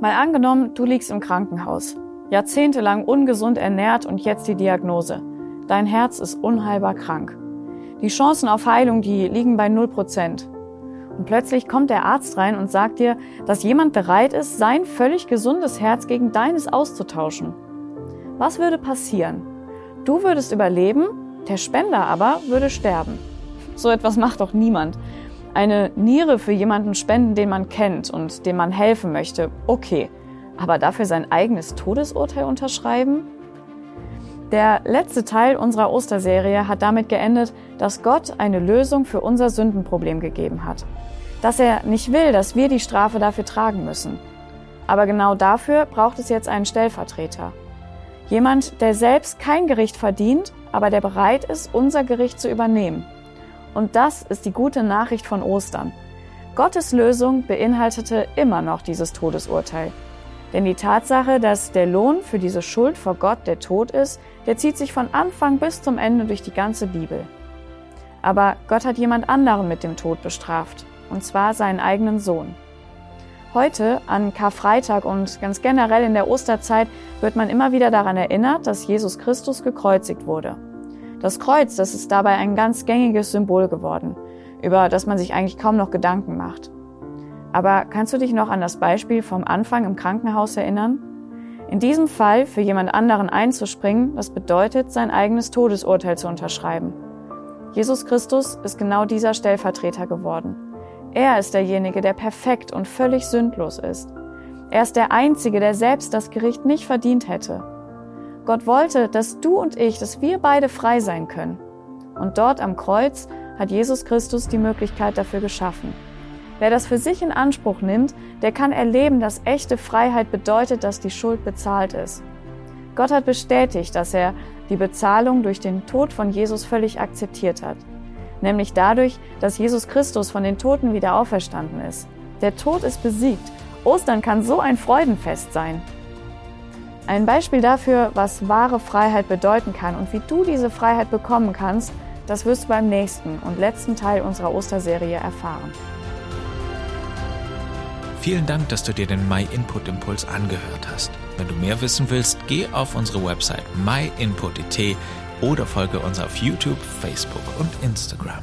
Mal angenommen, du liegst im Krankenhaus, jahrzehntelang ungesund ernährt und jetzt die Diagnose. Dein Herz ist unheilbar krank. Die Chancen auf Heilung, die liegen bei 0%. Und plötzlich kommt der Arzt rein und sagt dir, dass jemand bereit ist, sein völlig gesundes Herz gegen deines auszutauschen. Was würde passieren? Du würdest überleben, der Spender aber würde sterben. So etwas macht doch niemand. Eine Niere für jemanden spenden, den man kennt und dem man helfen möchte, okay. Aber dafür sein eigenes Todesurteil unterschreiben? Der letzte Teil unserer Osterserie hat damit geendet, dass Gott eine Lösung für unser Sündenproblem gegeben hat. Dass er nicht will, dass wir die Strafe dafür tragen müssen. Aber genau dafür braucht es jetzt einen Stellvertreter. Jemand, der selbst kein Gericht verdient, aber der bereit ist, unser Gericht zu übernehmen. Und das ist die gute Nachricht von Ostern. Gottes Lösung beinhaltete immer noch dieses Todesurteil. Denn die Tatsache, dass der Lohn für diese Schuld vor Gott der Tod ist, der zieht sich von Anfang bis zum Ende durch die ganze Bibel. Aber Gott hat jemand anderen mit dem Tod bestraft, und zwar seinen eigenen Sohn. Heute, an Karfreitag und ganz generell in der Osterzeit, wird man immer wieder daran erinnert, dass Jesus Christus gekreuzigt wurde. Das Kreuz, das ist dabei ein ganz gängiges Symbol geworden, über das man sich eigentlich kaum noch Gedanken macht. Aber kannst du dich noch an das Beispiel vom Anfang im Krankenhaus erinnern? In diesem Fall für jemand anderen einzuspringen, das bedeutet, sein eigenes Todesurteil zu unterschreiben. Jesus Christus ist genau dieser Stellvertreter geworden. Er ist derjenige, der perfekt und völlig sündlos ist. Er ist der Einzige, der selbst das Gericht nicht verdient hätte. Gott wollte, dass du und ich, dass wir beide frei sein können. Und dort am Kreuz hat Jesus Christus die Möglichkeit dafür geschaffen. Wer das für sich in Anspruch nimmt, der kann erleben, dass echte Freiheit bedeutet, dass die Schuld bezahlt ist. Gott hat bestätigt, dass er die Bezahlung durch den Tod von Jesus völlig akzeptiert hat. Nämlich dadurch, dass Jesus Christus von den Toten wieder auferstanden ist. Der Tod ist besiegt. Ostern kann so ein Freudenfest sein. Ein Beispiel dafür, was wahre Freiheit bedeuten kann und wie du diese Freiheit bekommen kannst, das wirst du beim nächsten und letzten Teil unserer Osterserie erfahren. Vielen Dank, dass du dir den My Input Impuls angehört hast. Wenn du mehr wissen willst, geh auf unsere Website myinput.it oder folge uns auf YouTube, Facebook und Instagram.